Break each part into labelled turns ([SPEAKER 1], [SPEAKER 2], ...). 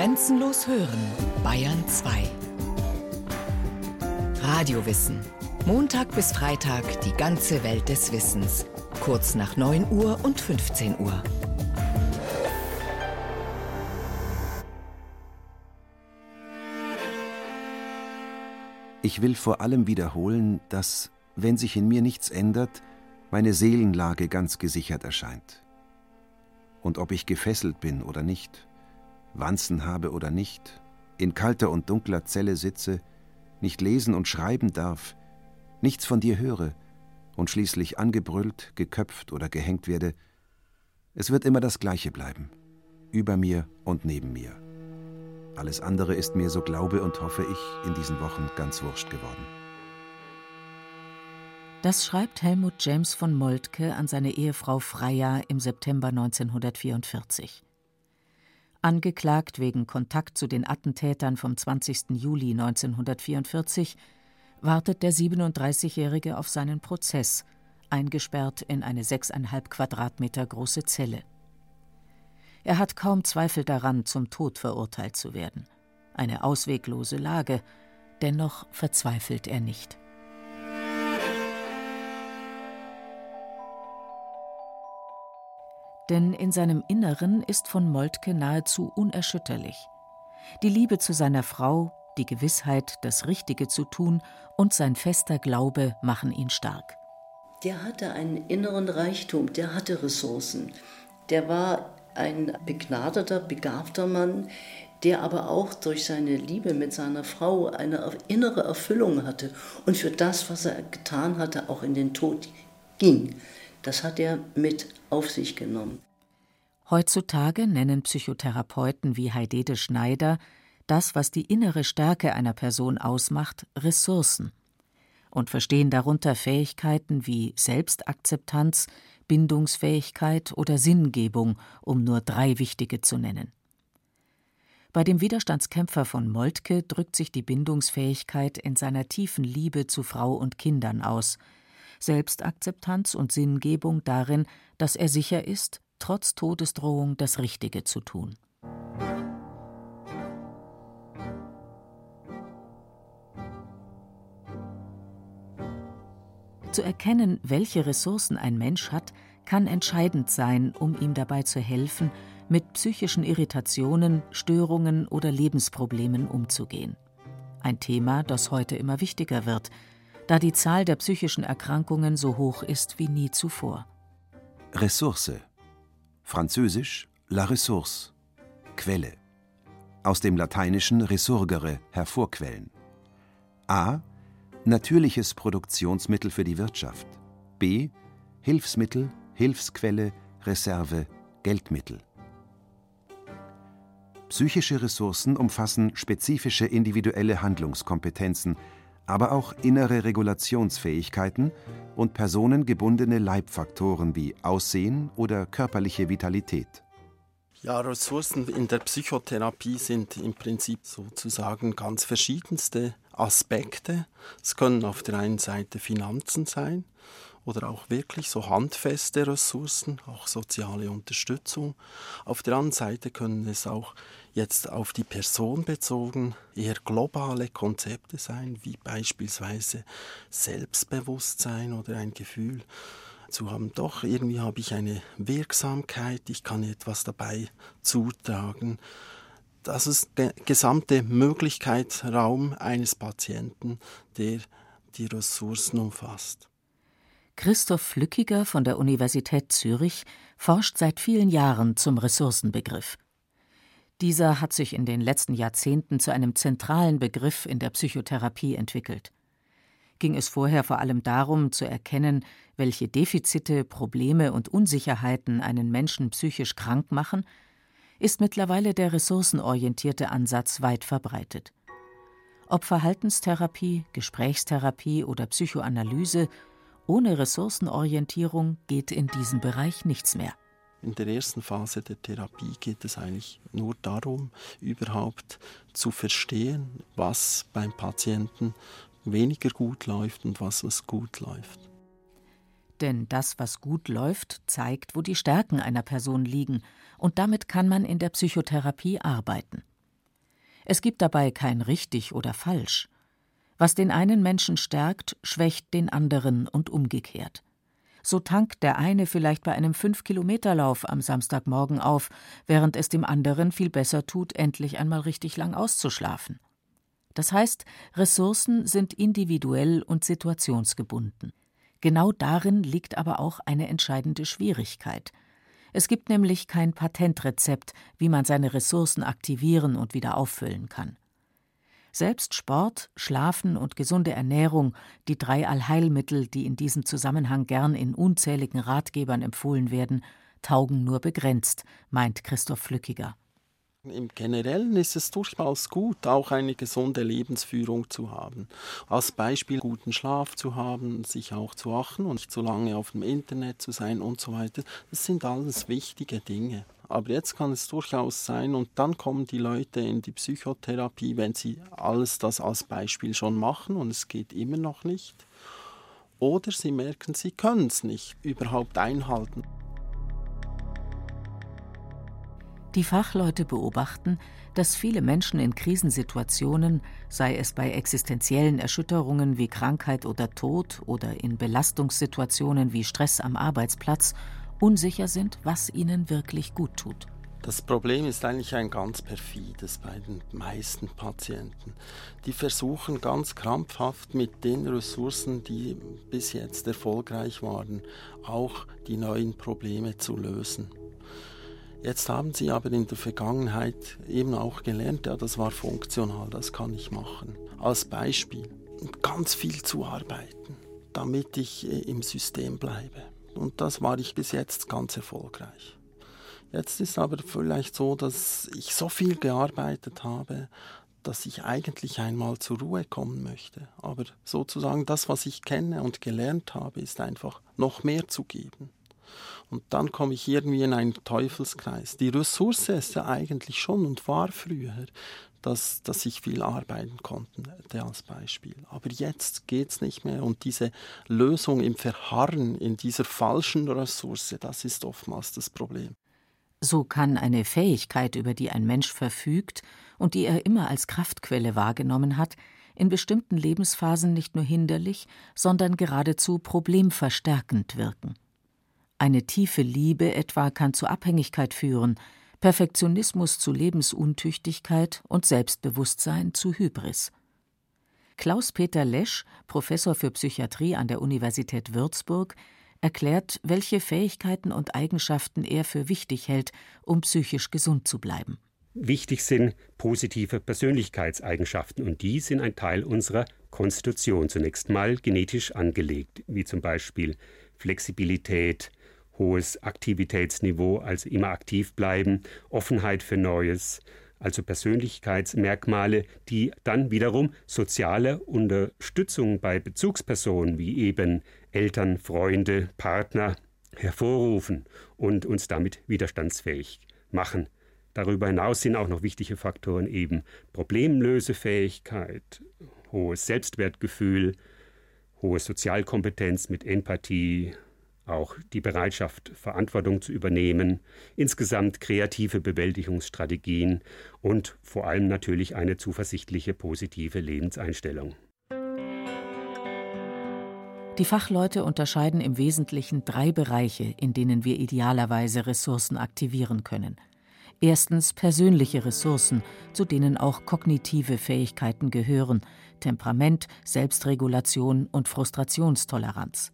[SPEAKER 1] Grenzenlos hören, Bayern 2. Radiowissen. Montag bis Freitag die ganze Welt des Wissens. Kurz nach 9 Uhr und 15 Uhr.
[SPEAKER 2] Ich will vor allem wiederholen, dass, wenn sich in mir nichts ändert, meine Seelenlage ganz gesichert erscheint. Und ob ich gefesselt bin oder nicht, Wanzen habe oder nicht, in kalter und dunkler Zelle sitze, nicht lesen und schreiben darf, nichts von dir höre und schließlich angebrüllt, geköpft oder gehängt werde, es wird immer das Gleiche bleiben, über mir und neben mir. Alles andere ist mir, so glaube und hoffe ich, in diesen Wochen ganz wurscht geworden.
[SPEAKER 3] Das schreibt Helmut James von Moltke an seine Ehefrau Freya im September 1944. Angeklagt wegen Kontakt zu den Attentätern vom 20. Juli 1944 wartet der 37-Jährige auf seinen Prozess, eingesperrt in eine sechseinhalb Quadratmeter große Zelle. Er hat kaum Zweifel daran, zum Tod verurteilt zu werden. Eine ausweglose Lage, dennoch verzweifelt er nicht. Denn in seinem Inneren ist von Moltke nahezu unerschütterlich. Die Liebe zu seiner Frau, die Gewissheit, das Richtige zu tun und sein fester Glaube machen ihn stark.
[SPEAKER 4] Der hatte einen inneren Reichtum, der hatte Ressourcen. Der war ein begnadeter, begabter Mann, der aber auch durch seine Liebe mit seiner Frau eine innere Erfüllung hatte und für das, was er getan hatte, auch in den Tod ging. Das hat er mit auf sich genommen.
[SPEAKER 3] Heutzutage nennen Psychotherapeuten wie Heidede Schneider das, was die innere Stärke einer Person ausmacht, Ressourcen und verstehen darunter Fähigkeiten wie Selbstakzeptanz, Bindungsfähigkeit oder Sinngebung, um nur drei wichtige zu nennen. Bei dem Widerstandskämpfer von Moltke drückt sich die Bindungsfähigkeit in seiner tiefen Liebe zu Frau und Kindern aus, Selbstakzeptanz und Sinngebung darin, dass er sicher ist, trotz Todesdrohung das Richtige zu tun. Zu erkennen, welche Ressourcen ein Mensch hat, kann entscheidend sein, um ihm dabei zu helfen, mit psychischen Irritationen, Störungen oder Lebensproblemen umzugehen. Ein Thema, das heute immer wichtiger wird, da die Zahl der psychischen Erkrankungen so hoch ist wie nie zuvor.
[SPEAKER 2] Ressource. Französisch la ressource. Quelle. Aus dem Lateinischen resurgere, hervorquellen. A natürliches Produktionsmittel für die Wirtschaft. B. Hilfsmittel, Hilfsquelle, Reserve, Geldmittel. Psychische Ressourcen umfassen spezifische individuelle Handlungskompetenzen, aber auch innere Regulationsfähigkeiten und personengebundene Leibfaktoren wie Aussehen oder körperliche Vitalität.
[SPEAKER 5] Ja, Ressourcen in der Psychotherapie sind im Prinzip sozusagen ganz verschiedenste Aspekte. Es können auf der einen Seite Finanzen sein oder auch wirklich so handfeste Ressourcen, auch soziale Unterstützung. Auf der anderen Seite können es auch jetzt auf die Person bezogen eher globale Konzepte sein, wie beispielsweise Selbstbewusstsein oder ein Gefühl zu haben, doch irgendwie habe ich eine Wirksamkeit, ich kann etwas dabei zutragen. Das ist der gesamte Möglichkeitsraum eines Patienten, der die Ressourcen umfasst.
[SPEAKER 3] Christoph Flückiger von der Universität Zürich forscht seit vielen Jahren zum Ressourcenbegriff. Dieser hat sich in den letzten Jahrzehnten zu einem zentralen Begriff in der Psychotherapie entwickelt ging es vorher vor allem darum, zu erkennen, welche Defizite, Probleme und Unsicherheiten einen Menschen psychisch krank machen, ist mittlerweile der ressourcenorientierte Ansatz weit verbreitet. Ob Verhaltenstherapie, Gesprächstherapie oder Psychoanalyse, ohne Ressourcenorientierung geht in diesem Bereich nichts mehr.
[SPEAKER 5] In der ersten Phase der Therapie geht es eigentlich nur darum, überhaupt zu verstehen, was beim Patienten weniger gut läuft und was, was gut läuft.
[SPEAKER 3] Denn das, was gut läuft, zeigt, wo die Stärken einer Person liegen, und damit kann man in der Psychotherapie arbeiten. Es gibt dabei kein richtig oder falsch. Was den einen Menschen stärkt, schwächt den anderen und umgekehrt. So tankt der eine vielleicht bei einem Fünf-Kilometer-Lauf am Samstagmorgen auf, während es dem anderen viel besser tut, endlich einmal richtig lang auszuschlafen. Das heißt, Ressourcen sind individuell und situationsgebunden. Genau darin liegt aber auch eine entscheidende Schwierigkeit. Es gibt nämlich kein Patentrezept, wie man seine Ressourcen aktivieren und wieder auffüllen kann. Selbst Sport, Schlafen und gesunde Ernährung, die drei Allheilmittel, die in diesem Zusammenhang gern in unzähligen Ratgebern empfohlen werden, taugen nur begrenzt, meint Christoph Flückiger.
[SPEAKER 5] Im Generellen ist es durchaus gut, auch eine gesunde Lebensführung zu haben. Als Beispiel guten Schlaf zu haben, sich auch zu achten und nicht zu lange auf dem Internet zu sein und so weiter. Das sind alles wichtige Dinge. Aber jetzt kann es durchaus sein, und dann kommen die Leute in die Psychotherapie, wenn sie alles das als Beispiel schon machen und es geht immer noch nicht. Oder sie merken, sie können es nicht überhaupt einhalten.
[SPEAKER 3] Die Fachleute beobachten, dass viele Menschen in Krisensituationen, sei es bei existenziellen Erschütterungen wie Krankheit oder Tod oder in Belastungssituationen wie Stress am Arbeitsplatz, unsicher sind, was ihnen wirklich gut tut.
[SPEAKER 5] Das Problem ist eigentlich ein ganz perfides bei den meisten Patienten. Die versuchen ganz krampfhaft mit den Ressourcen, die bis jetzt erfolgreich waren, auch die neuen Probleme zu lösen. Jetzt haben sie aber in der Vergangenheit eben auch gelernt, ja, das war funktional, das kann ich machen. Als Beispiel, ganz viel zu arbeiten, damit ich äh, im System bleibe. Und das war ich bis jetzt ganz erfolgreich. Jetzt ist aber vielleicht so, dass ich so viel gearbeitet habe, dass ich eigentlich einmal zur Ruhe kommen möchte. Aber sozusagen das, was ich kenne und gelernt habe, ist einfach noch mehr zu geben. Und dann komme ich irgendwie in einen Teufelskreis. Die Ressource ist ja eigentlich schon und war früher, dass, dass ich viel arbeiten konnte, als Beispiel. Aber jetzt geht es nicht mehr. Und diese Lösung im Verharren in dieser falschen Ressource, das ist oftmals das Problem.
[SPEAKER 3] So kann eine Fähigkeit, über die ein Mensch verfügt und die er immer als Kraftquelle wahrgenommen hat, in bestimmten Lebensphasen nicht nur hinderlich, sondern geradezu problemverstärkend wirken. Eine tiefe Liebe etwa kann zu Abhängigkeit führen, Perfektionismus zu Lebensuntüchtigkeit und Selbstbewusstsein zu Hybris. Klaus-Peter Lesch, Professor für Psychiatrie an der Universität Würzburg, erklärt, welche Fähigkeiten und Eigenschaften er für wichtig hält, um psychisch gesund zu bleiben.
[SPEAKER 6] Wichtig sind positive Persönlichkeitseigenschaften und die sind ein Teil unserer Konstitution zunächst mal genetisch angelegt, wie zum Beispiel Flexibilität, hohes Aktivitätsniveau, also immer aktiv bleiben, Offenheit für Neues, also Persönlichkeitsmerkmale, die dann wiederum soziale Unterstützung bei Bezugspersonen wie eben Eltern, Freunde, Partner hervorrufen und uns damit widerstandsfähig machen. Darüber hinaus sind auch noch wichtige Faktoren eben Problemlösefähigkeit, hohes Selbstwertgefühl, hohe Sozialkompetenz mit Empathie, auch die Bereitschaft, Verantwortung zu übernehmen, insgesamt kreative Bewältigungsstrategien und vor allem natürlich eine zuversichtliche, positive Lebenseinstellung.
[SPEAKER 3] Die Fachleute unterscheiden im Wesentlichen drei Bereiche, in denen wir idealerweise Ressourcen aktivieren können. Erstens persönliche Ressourcen, zu denen auch kognitive Fähigkeiten gehören, Temperament, Selbstregulation und Frustrationstoleranz.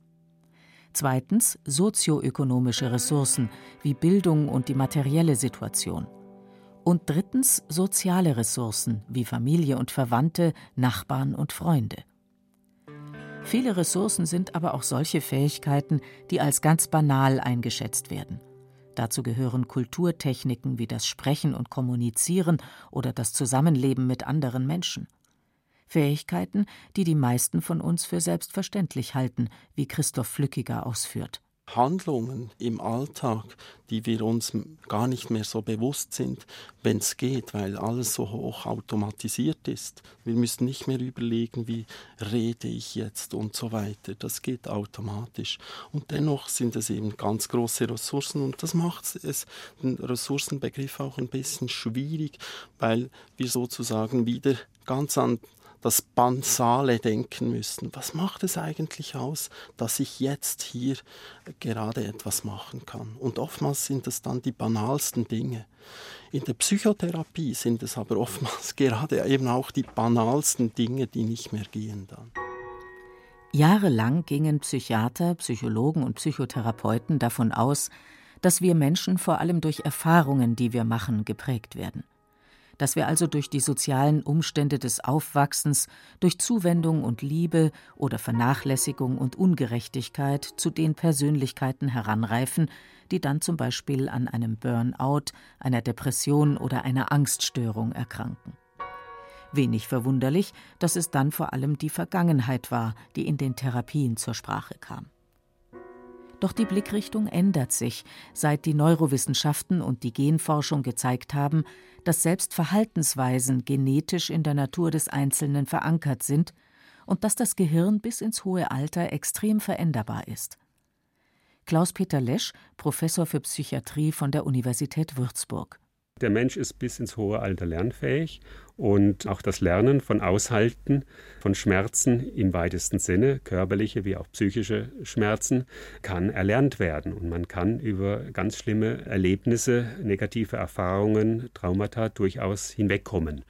[SPEAKER 3] Zweitens sozioökonomische Ressourcen wie Bildung und die materielle Situation. Und drittens soziale Ressourcen wie Familie und Verwandte, Nachbarn und Freunde. Viele Ressourcen sind aber auch solche Fähigkeiten, die als ganz banal eingeschätzt werden. Dazu gehören Kulturtechniken wie das Sprechen und Kommunizieren oder das Zusammenleben mit anderen Menschen. Fähigkeiten, die die meisten von uns für selbstverständlich halten, wie Christoph Flückiger ausführt.
[SPEAKER 5] Handlungen im Alltag, die wir uns gar nicht mehr so bewusst sind, wenn es geht, weil alles so hoch automatisiert ist. Wir müssen nicht mehr überlegen, wie rede ich jetzt und so weiter. Das geht automatisch. Und dennoch sind es eben ganz große Ressourcen und das macht es den Ressourcenbegriff auch ein bisschen schwierig, weil wir sozusagen wieder ganz an das Bansale denken müssen. Was macht es eigentlich aus, dass ich jetzt hier gerade etwas machen kann? Und oftmals sind es dann die banalsten Dinge. In der Psychotherapie sind es aber oftmals gerade eben auch die banalsten Dinge, die nicht mehr gehen dann.
[SPEAKER 3] Jahrelang gingen Psychiater, Psychologen und Psychotherapeuten davon aus, dass wir Menschen vor allem durch Erfahrungen, die wir machen, geprägt werden dass wir also durch die sozialen Umstände des Aufwachsens, durch Zuwendung und Liebe oder Vernachlässigung und Ungerechtigkeit zu den Persönlichkeiten heranreifen, die dann zum Beispiel an einem Burnout, einer Depression oder einer Angststörung erkranken. Wenig verwunderlich, dass es dann vor allem die Vergangenheit war, die in den Therapien zur Sprache kam. Doch die Blickrichtung ändert sich, seit die Neurowissenschaften und die Genforschung gezeigt haben, dass selbst Verhaltensweisen genetisch in der Natur des Einzelnen verankert sind und dass das Gehirn bis ins hohe Alter extrem veränderbar ist. Klaus-Peter Lesch, Professor für Psychiatrie von der Universität Würzburg.
[SPEAKER 6] Der Mensch ist bis ins hohe Alter lernfähig und auch das Lernen von Aushalten von Schmerzen im weitesten Sinne, körperliche wie auch psychische Schmerzen, kann erlernt werden. Und man kann über ganz schlimme Erlebnisse, negative Erfahrungen, Traumata durchaus hinwegkommen.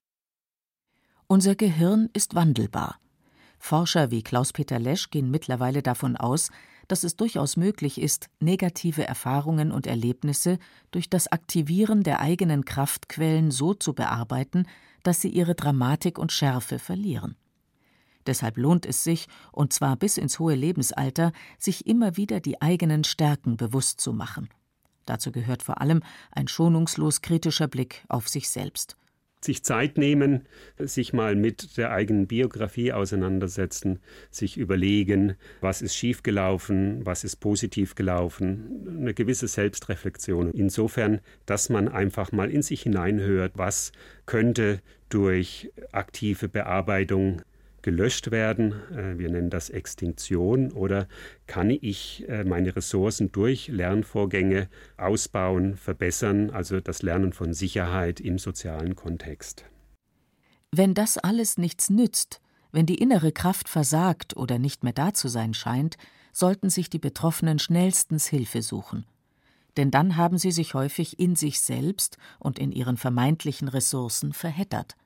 [SPEAKER 3] Unser Gehirn ist wandelbar. Forscher wie Klaus-Peter Lesch gehen mittlerweile davon aus, dass es durchaus möglich ist, negative Erfahrungen und Erlebnisse durch das Aktivieren der eigenen Kraftquellen so zu bearbeiten, dass sie ihre Dramatik und Schärfe verlieren. Deshalb lohnt es sich, und zwar bis ins hohe Lebensalter, sich immer wieder die eigenen Stärken bewusst zu machen. Dazu gehört vor allem ein schonungslos kritischer Blick auf sich selbst
[SPEAKER 6] sich Zeit nehmen, sich mal mit der eigenen Biografie auseinandersetzen, sich überlegen, was ist schiefgelaufen, was ist positiv gelaufen, eine gewisse Selbstreflexion. Insofern, dass man einfach mal in sich hineinhört, was könnte durch aktive Bearbeitung gelöscht werden. Äh, wir nennen das Extinktion. Oder kann ich äh, meine Ressourcen durch Lernvorgänge ausbauen, verbessern, also das Lernen von Sicherheit im sozialen Kontext.
[SPEAKER 3] Wenn das alles nichts nützt, wenn die innere Kraft versagt oder nicht mehr da zu sein scheint, sollten sich die Betroffenen schnellstens Hilfe suchen. Denn dann haben sie sich häufig in sich selbst und in ihren vermeintlichen Ressourcen verheddert.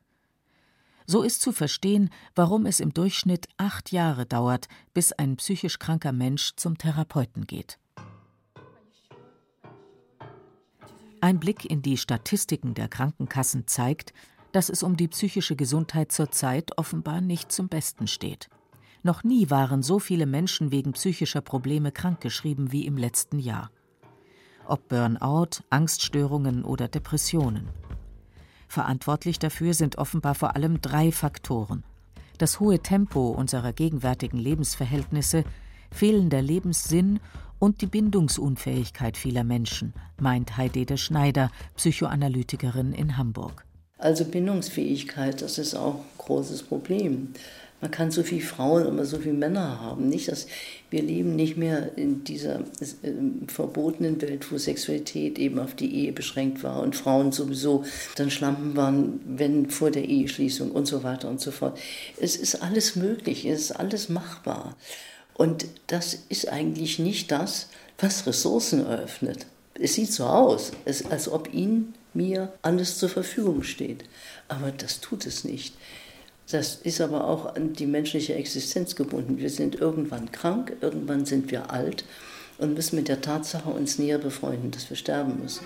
[SPEAKER 3] So ist zu verstehen, warum es im Durchschnitt acht Jahre dauert, bis ein psychisch kranker Mensch zum Therapeuten geht. Ein Blick in die Statistiken der Krankenkassen zeigt, dass es um die psychische Gesundheit zurzeit offenbar nicht zum Besten steht. Noch nie waren so viele Menschen wegen psychischer Probleme krankgeschrieben wie im letzten Jahr. Ob Burnout, Angststörungen oder Depressionen. Verantwortlich dafür sind offenbar vor allem drei Faktoren. Das hohe Tempo unserer gegenwärtigen Lebensverhältnisse, fehlender Lebenssinn und die Bindungsunfähigkeit vieler Menschen, meint Heidede Schneider, Psychoanalytikerin in Hamburg.
[SPEAKER 4] Also Bindungsfähigkeit, das ist auch ein großes Problem. Man kann so viele Frauen und so viele Männer haben. Nicht, dass wir leben nicht mehr in dieser äh, verbotenen Welt, wo Sexualität eben auf die Ehe beschränkt war und Frauen sowieso dann Schlampen waren, wenn vor der Eheschließung und so weiter und so fort. Es ist alles möglich, es ist alles machbar. Und das ist eigentlich nicht das, was Ressourcen eröffnet. Es sieht so aus, als ob ihnen mir alles zur Verfügung steht. Aber das tut es nicht. Das ist aber auch an die menschliche Existenz gebunden. Wir sind irgendwann krank, irgendwann sind wir alt und müssen mit der Tatsache uns näher befreunden, dass wir sterben müssen.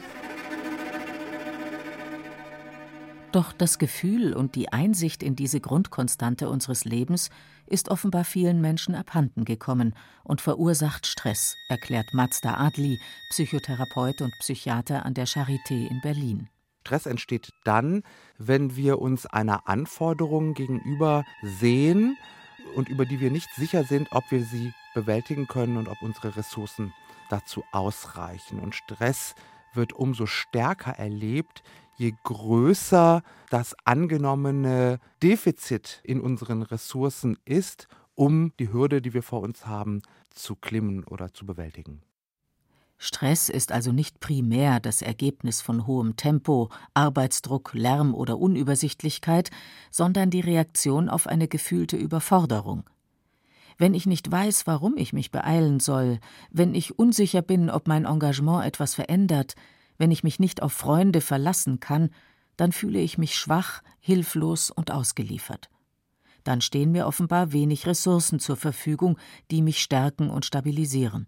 [SPEAKER 3] Doch das Gefühl und die Einsicht in diese Grundkonstante unseres Lebens ist offenbar vielen Menschen abhanden gekommen und verursacht Stress, erklärt Mazda Adli, Psychotherapeut und Psychiater an der Charité in Berlin.
[SPEAKER 7] Stress entsteht dann, wenn wir uns einer Anforderung gegenüber sehen und über die wir nicht sicher sind, ob wir sie bewältigen können und ob unsere Ressourcen dazu ausreichen. Und Stress wird umso stärker erlebt, je größer das angenommene Defizit in unseren Ressourcen ist, um die Hürde, die wir vor uns haben, zu klimmen oder zu bewältigen.
[SPEAKER 3] Stress ist also nicht primär das Ergebnis von hohem Tempo, Arbeitsdruck, Lärm oder Unübersichtlichkeit, sondern die Reaktion auf eine gefühlte Überforderung. Wenn ich nicht weiß, warum ich mich beeilen soll, wenn ich unsicher bin, ob mein Engagement etwas verändert, wenn ich mich nicht auf Freunde verlassen kann, dann fühle ich mich schwach, hilflos und ausgeliefert. Dann stehen mir offenbar wenig Ressourcen zur Verfügung, die mich stärken und stabilisieren.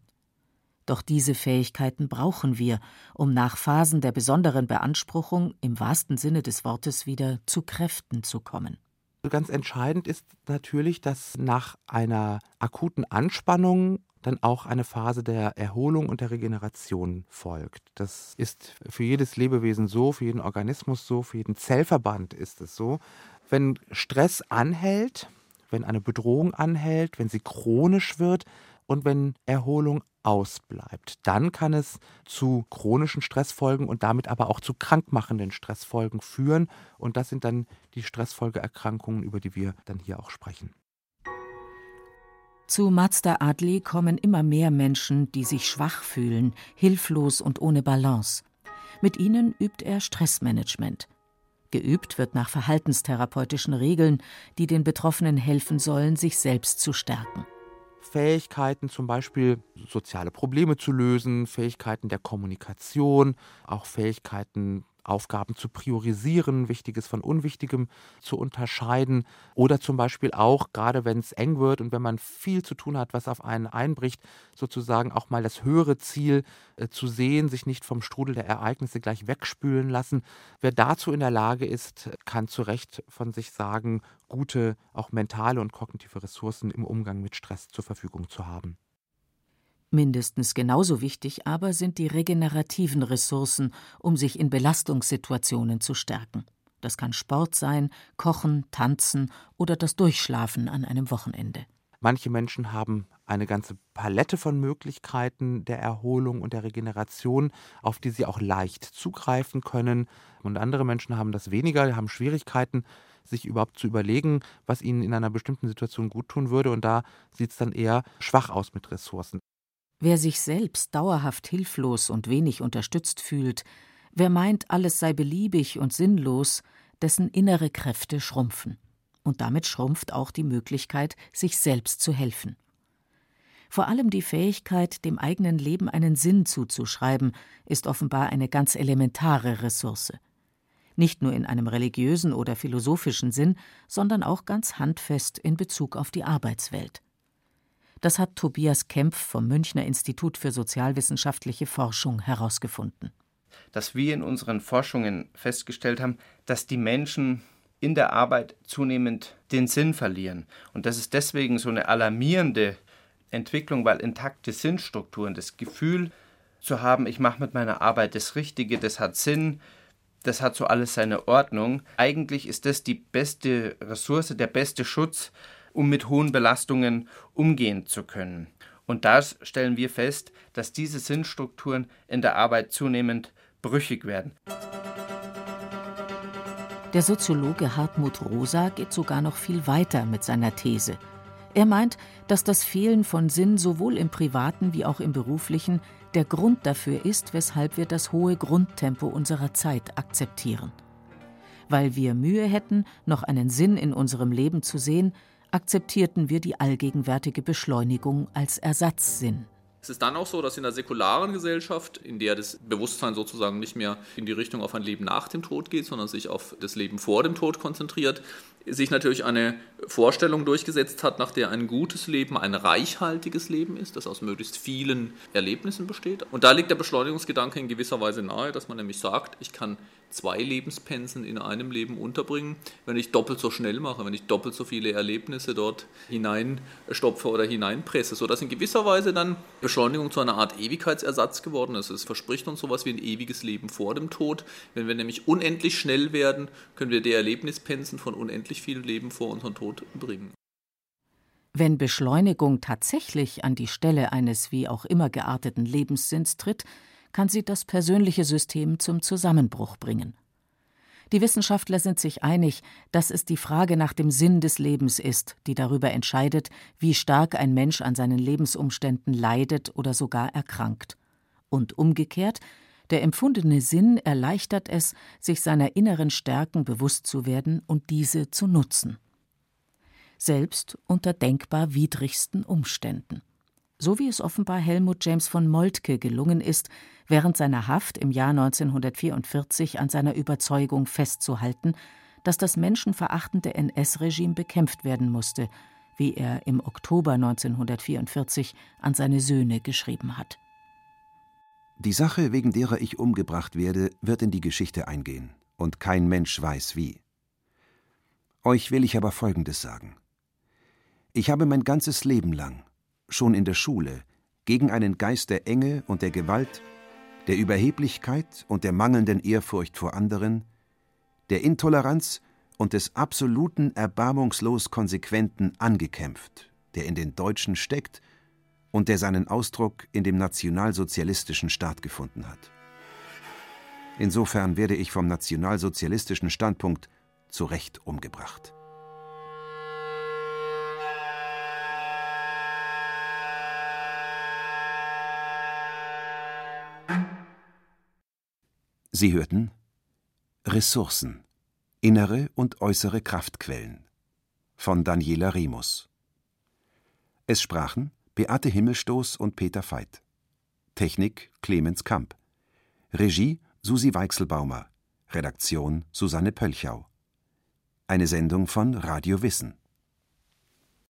[SPEAKER 3] Doch diese Fähigkeiten brauchen wir, um nach Phasen der besonderen Beanspruchung im wahrsten Sinne des Wortes wieder zu Kräften zu kommen.
[SPEAKER 7] Ganz entscheidend ist natürlich, dass nach einer akuten Anspannung dann auch eine Phase der Erholung und der Regeneration folgt. Das ist für jedes Lebewesen so, für jeden Organismus so, für jeden Zellverband ist es so. Wenn Stress anhält, wenn eine Bedrohung anhält, wenn sie chronisch wird und wenn Erholung ausbleibt, dann kann es zu chronischen Stressfolgen und damit aber auch zu krankmachenden Stressfolgen führen. Und das sind dann die Stressfolgeerkrankungen, über die wir dann hier auch sprechen.
[SPEAKER 3] Zu Mazda Adli kommen immer mehr Menschen, die sich schwach fühlen, hilflos und ohne Balance. Mit ihnen übt er Stressmanagement. Geübt wird nach verhaltenstherapeutischen Regeln, die den Betroffenen helfen sollen, sich selbst zu stärken.
[SPEAKER 7] Fähigkeiten, zum Beispiel soziale Probleme zu lösen, Fähigkeiten der Kommunikation, auch Fähigkeiten Aufgaben zu priorisieren, Wichtiges von Unwichtigem zu unterscheiden oder zum Beispiel auch, gerade wenn es eng wird und wenn man viel zu tun hat, was auf einen einbricht, sozusagen auch mal das höhere Ziel äh, zu sehen, sich nicht vom Strudel der Ereignisse gleich wegspülen lassen. Wer dazu in der Lage ist, kann zu Recht von sich sagen, gute, auch mentale und kognitive Ressourcen im Umgang mit Stress zur Verfügung zu haben.
[SPEAKER 3] Mindestens genauso wichtig aber sind die regenerativen Ressourcen, um sich in Belastungssituationen zu stärken. Das kann Sport sein, Kochen, Tanzen oder das Durchschlafen an einem Wochenende.
[SPEAKER 7] Manche Menschen haben eine ganze Palette von Möglichkeiten der Erholung und der Regeneration, auf die sie auch leicht zugreifen können. Und andere Menschen haben das weniger, haben Schwierigkeiten, sich überhaupt zu überlegen, was ihnen in einer bestimmten Situation gut tun würde. Und da sieht es dann eher schwach aus mit Ressourcen.
[SPEAKER 3] Wer sich selbst dauerhaft hilflos und wenig unterstützt fühlt, wer meint, alles sei beliebig und sinnlos, dessen innere Kräfte schrumpfen. Und damit schrumpft auch die Möglichkeit, sich selbst zu helfen. Vor allem die Fähigkeit, dem eigenen Leben einen Sinn zuzuschreiben, ist offenbar eine ganz elementare Ressource. Nicht nur in einem religiösen oder philosophischen Sinn, sondern auch ganz handfest in Bezug auf die Arbeitswelt. Das hat Tobias Kempf vom Münchner Institut für sozialwissenschaftliche Forschung herausgefunden.
[SPEAKER 8] Dass wir in unseren Forschungen festgestellt haben, dass die Menschen in der Arbeit zunehmend den Sinn verlieren. Und das ist deswegen so eine alarmierende Entwicklung, weil intakte Sinnstrukturen, das Gefühl zu haben, ich mache mit meiner Arbeit das Richtige, das hat Sinn, das hat so alles seine Ordnung. Eigentlich ist das die beste Ressource, der beste Schutz um mit hohen Belastungen umgehen zu können. Und da stellen wir fest, dass diese Sinnstrukturen in der Arbeit zunehmend brüchig werden.
[SPEAKER 3] Der Soziologe Hartmut Rosa geht sogar noch viel weiter mit seiner These. Er meint, dass das Fehlen von Sinn sowohl im privaten wie auch im beruflichen der Grund dafür ist, weshalb wir das hohe Grundtempo unserer Zeit akzeptieren. Weil wir Mühe hätten, noch einen Sinn in unserem Leben zu sehen, akzeptierten wir die allgegenwärtige Beschleunigung als Ersatzsinn.
[SPEAKER 9] Es ist dann auch so, dass in der säkularen Gesellschaft, in der das Bewusstsein sozusagen nicht mehr in die Richtung auf ein Leben nach dem Tod geht, sondern sich auf das Leben vor dem Tod konzentriert, sich natürlich eine Vorstellung durchgesetzt hat, nach der ein gutes Leben ein reichhaltiges Leben ist, das aus möglichst vielen Erlebnissen besteht. Und da liegt der Beschleunigungsgedanke in gewisser Weise nahe, dass man nämlich sagt, ich kann zwei Lebenspensen in einem Leben unterbringen, wenn ich doppelt so schnell mache, wenn ich doppelt so viele Erlebnisse dort hineinstopfe oder hineinpresse, sodass in gewisser Weise dann Beschleunigung zu einer Art Ewigkeitsersatz geworden ist. Es verspricht uns sowas wie ein ewiges Leben vor dem Tod. Wenn wir nämlich unendlich schnell werden, können wir die Erlebnispensen von unendlich vielen Leben vor unseren Tod bringen.
[SPEAKER 3] Wenn Beschleunigung tatsächlich an die Stelle eines wie auch immer gearteten Lebenssinns tritt, kann sie das persönliche System zum Zusammenbruch bringen. Die Wissenschaftler sind sich einig, dass es die Frage nach dem Sinn des Lebens ist, die darüber entscheidet, wie stark ein Mensch an seinen Lebensumständen leidet oder sogar erkrankt. Und umgekehrt, der empfundene Sinn erleichtert es, sich seiner inneren Stärken bewusst zu werden und diese zu nutzen. Selbst unter denkbar widrigsten Umständen so wie es offenbar Helmut James von Moltke gelungen ist, während seiner Haft im Jahr 1944 an seiner Überzeugung festzuhalten, dass das menschenverachtende NS-Regime bekämpft werden musste, wie er im Oktober 1944 an seine Söhne geschrieben hat.
[SPEAKER 2] Die Sache, wegen derer ich umgebracht werde, wird in die Geschichte eingehen, und kein Mensch weiß wie. Euch will ich aber Folgendes sagen. Ich habe mein ganzes Leben lang, schon in der Schule, gegen einen Geist der Enge und der Gewalt, der Überheblichkeit und der mangelnden Ehrfurcht vor anderen, der Intoleranz und des absoluten erbarmungslos Konsequenten angekämpft, der in den Deutschen steckt und der seinen Ausdruck in dem nationalsozialistischen Staat gefunden hat. Insofern werde ich vom nationalsozialistischen Standpunkt zu Recht umgebracht. Sie hörten Ressourcen Innere und äußere Kraftquellen von Daniela Remus. Es sprachen Beate Himmelstoß und Peter Veit. Technik Clemens Kamp. Regie Susi Weichselbaumer. Redaktion Susanne Pölchau. Eine Sendung von Radio Wissen.